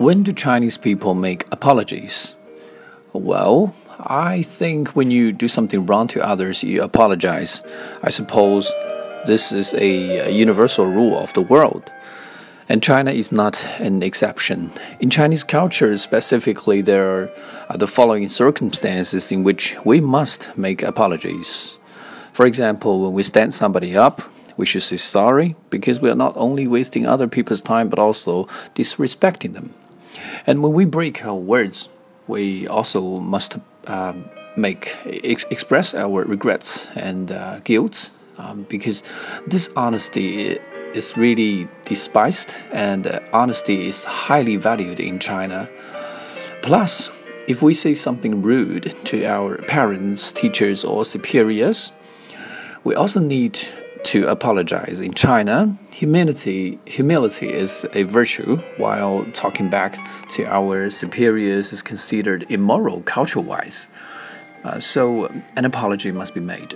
When do Chinese people make apologies? Well, I think when you do something wrong to others, you apologize. I suppose this is a, universal rule of the world. And China is not an exception. In Chinese culture, specifically, there are the following circumstances in which we must make apologies. For example, when we stand somebody up, we should say sorry because we are not only wasting other people's time but also disrespecting them. And when we break our words, we also must um, make ex express our regrets and uh, guilt um, because dishonesty is really despised and uh, honesty is highly valued in China. Plus, if we say something rude to our parents, teachers, or superiors, we also need to apologize. In China, humility humility is a virtue, while talking back to our superiors is considered immoral culture-wise. Uh, so an apology must be made.